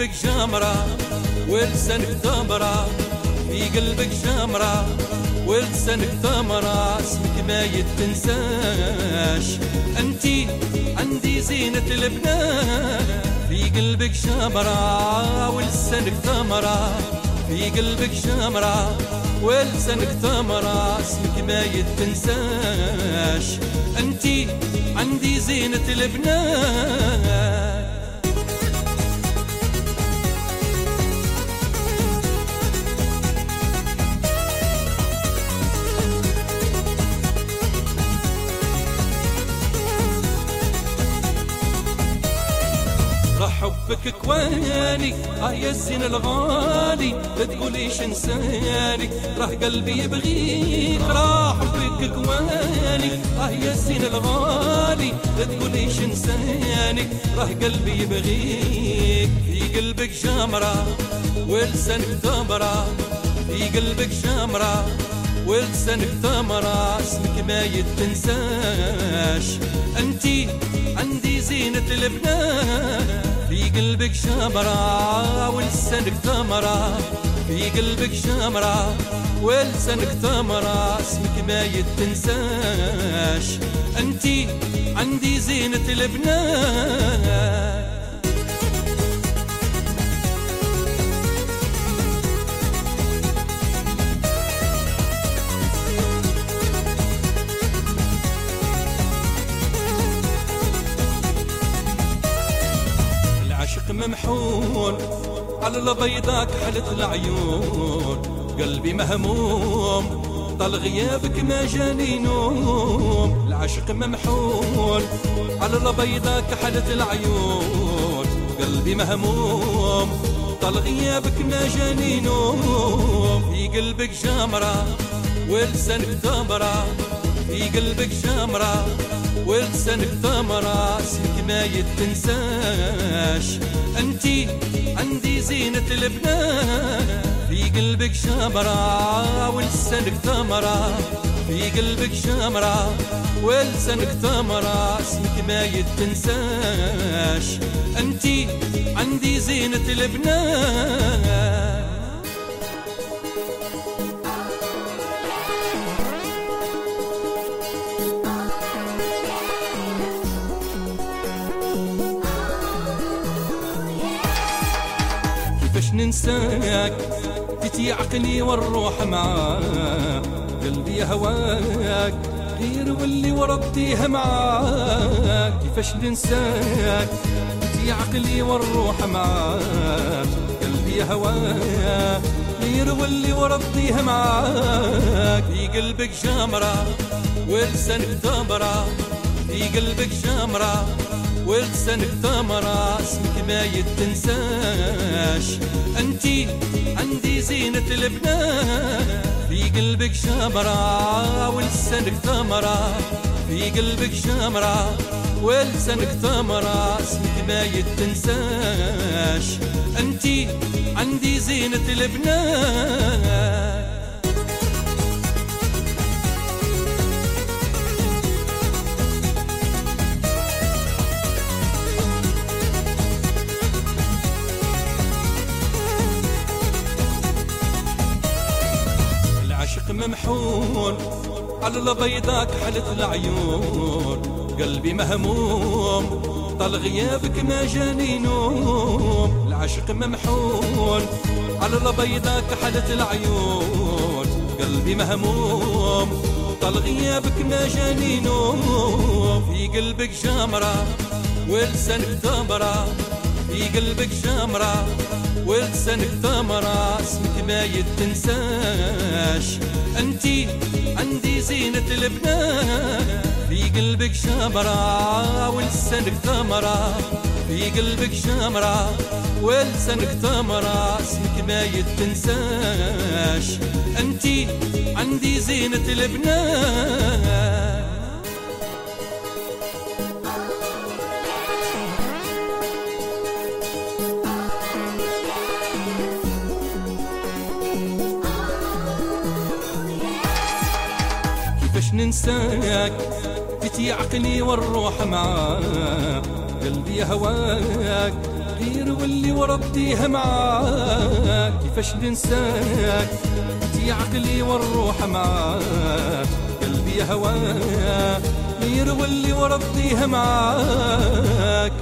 قلبك جمرة ولسانك ثمرة. في قلبك جمرة ولسانك ثمرة. اسمك ما يتنساش. أنتي عندي زينة البنات. في قلبك جمرة ولسانك ثمرة. في قلبك جمرة ولسانك ثمرة. اسمك ما يتنساش. أنتي عندي زينة البنات. حبك كواني آه يا الزين الغالي لا تقوليش انساني راه قلبي يبغيك راه حبك كواني. آه يا الزين الغالي لا تقوليش انساني راه قلبي يبغيك في قلبك جمرة ولسانك ثمرة في قلبك جمرة ولسانك ثمرة اسمك ما يتنساش. انتي عندي زينة البنات. في قلبك شمرة ولسانك ثمرة. في قلبك شمرة ولسانك ثمرة. اسمك ما يتنساش. انتي عندي زينة البنات. ممحون. على البيضاك حلت العيون. قلبي مهموم. طال غيابك ما جاني نوم. العشق ممحون. على البيضاك حلت العيون. قلبي مهموم. طال غيابك ما جاني نوم. في قلبك جمرة ولسانك ثمرة في قلبك جمرة ولسانك ثمرة ما يتنساش. أنتي عندي زينة البنات. في قلبك شمرة ولسانك ثمرة في قلبك شمرة ولسانك ثمرة اسمك ما يتنساش. أنتي عندي زينة البنات. كيفاش ننساك. جيتي عقلي والروح معاك. قلبي هواك. غير واللي ورديها معاك كيفاش ننساك؟ جيتي عقلي والروح معاك. قلبي هواك. غير واللي ورديها معاك في قلبك جمرة. ولسانك ثمرة في قلبك جمرة. ولسانك ثمرة اسمك ما يتنساش. أنتي عندي زينة البنات. في قلبك شمرة ولسانك ثمرة في قلبك شمرة ولسانك ثمرة اسمك ما يتنساش. أنتي عندي زينة البنات ممحون. على البيضاك حلت العيون. قلبي مهموم. طال غيابك ما جاني نوم. العشق ممحون. على البيضاك حلت العيون. قلبي مهموم. طال غيابك ما جاني نوم. في قلبك جمرة ولسانك ثمرة في قلبك جمرة ولسانك ثمرة اسمك ما يتنساش. انتي عندي زينة البنات. في قلبك شمرة ولسانك ثمرة في قلبك شمرة ولسانك ثمرة اسمك ما يتنساش. انتي عندي زينة البنات. ننساك. جيتي عقلي والروح معاك. قلبي هواك. يرولي وربيها معاك كيفاش ننساك؟ انتي عقلي والروح معاك. قلبي هواك. يرولي وربيها معاك